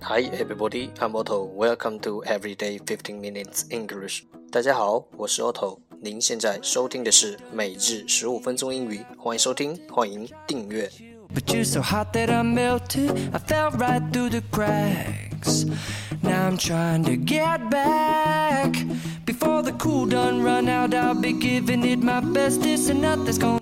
Hi everybody, I'm Otto. Welcome to Everyday 15 Minutes English. 大家好，我是 Otto。您现在收听的是每日十五分钟英语，欢迎收听，欢迎订阅。But you're so hot that I melted. I fell right through the cracks. Now I'm trying to get back. Before the cool done run out, I'll be giving it my best. This and nothing's gonna stop.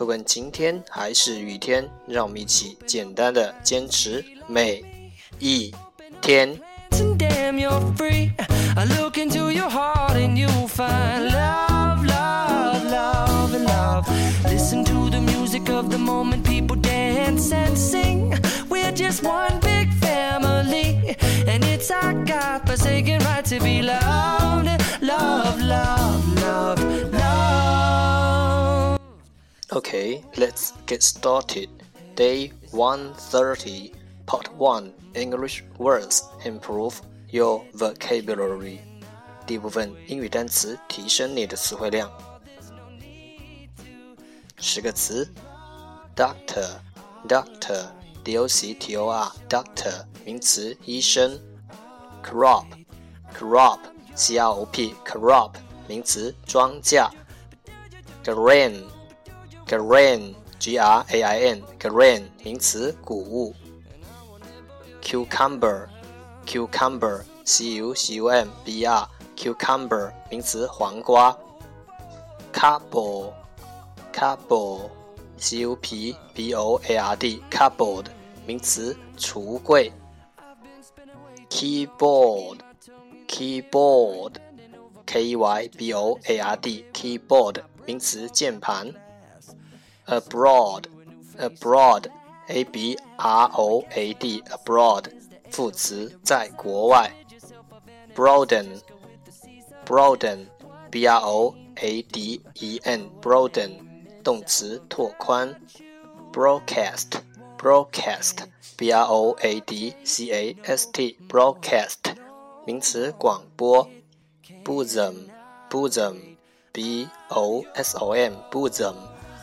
不管晴天还是雨天，让我们一起简单的坚持每一天。Okay, let's get started. Day 130, Part 1 English words improve your vocabulary. 第一部分英语单词提升你的词汇量。十个词：doctor, doctor, d o c t o r, doctor 名词，医生。crop, crop, c r o p, crop 名词，庄稼。grain, grain, g r a i n, grain 名词，谷物。cucumber, cucumber, c u c u m b r, cucumber 名词，黄瓜。cupboard, cupboard, c u p b o a r d, cupboard 名词，橱柜。keyboard, keyboard, k e y b o a r d, keyboard 名词，键盘。abroad, abroad, a b r o a d, abroad 副词，在国外。broaden, broaden, b r o a d e n, broaden 动词，拓宽。broadcast, broadcast, b r o a d c a s t, broadcast 名词，广播。bosom, bosom, b o s o m, bosom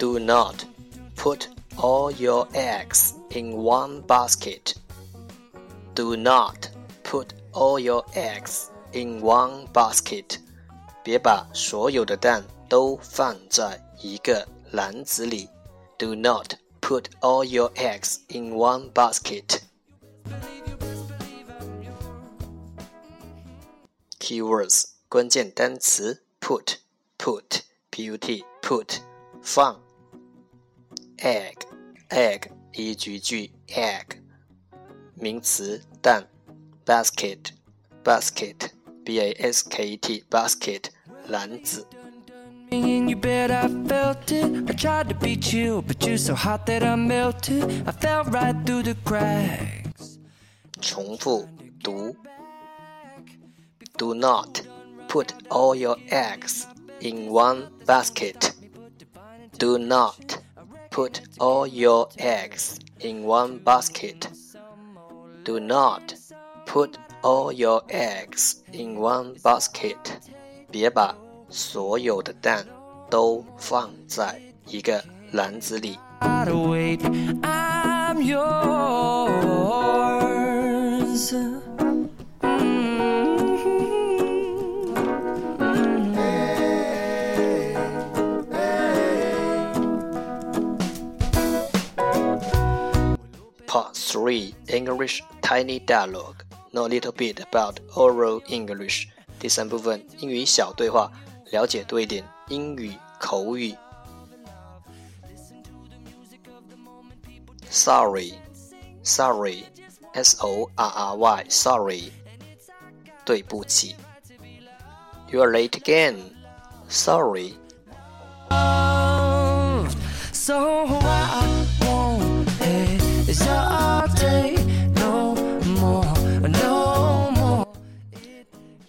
Do not put all your eggs in one basket. Do not put all your eggs in one basket. 别把所有的蛋都放在一个篮子里。Do not put all your eggs in one basket. Keywords 关键单词 put put p u t put 放 egg egg 一句句 egg 名词蛋 basket basket b a s k e t basket 篮子。 And you bet I felt it. I tried to beat you, but you're so hot that I melted. I fell right through the cracks. 重复读。Do not put all your eggs in one basket. Do not put all your eggs in one basket. Do not put all your eggs in one basket. 别把所有的蛋都放在一个篮子里。 I'd wait. I'm yours. 3. English Tiny Dialogue Know a little bit about oral English 第三部分英语小对话，了解多一点英语口语。Sorry, sorry, s o r r y, sorry，对不起。You are late again. Sorry,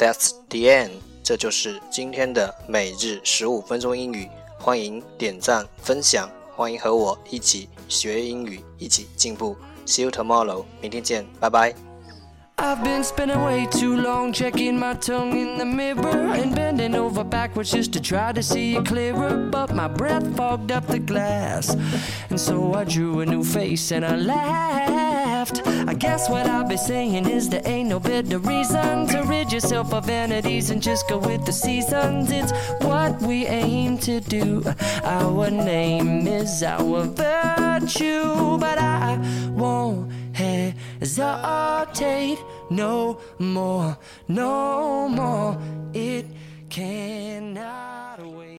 That's the end. 这就是今天的每日十五分钟英语。欢迎点赞分享，欢迎和我一起学英语，一起进步。See you tomorrow. 明天见，拜拜。I've been spending way too long checking my tongue in the mirror and bending over backwards just to try to see it clearer. But my breath fogged up the glass, and so I drew a new face and I laughed. I guess what I'll be saying is there ain't no better reason to rid yourself of vanities and just go with the seasons. It's what we aim to do. Our name is our virtue, but I won't hesitate no more, no more. It cannot.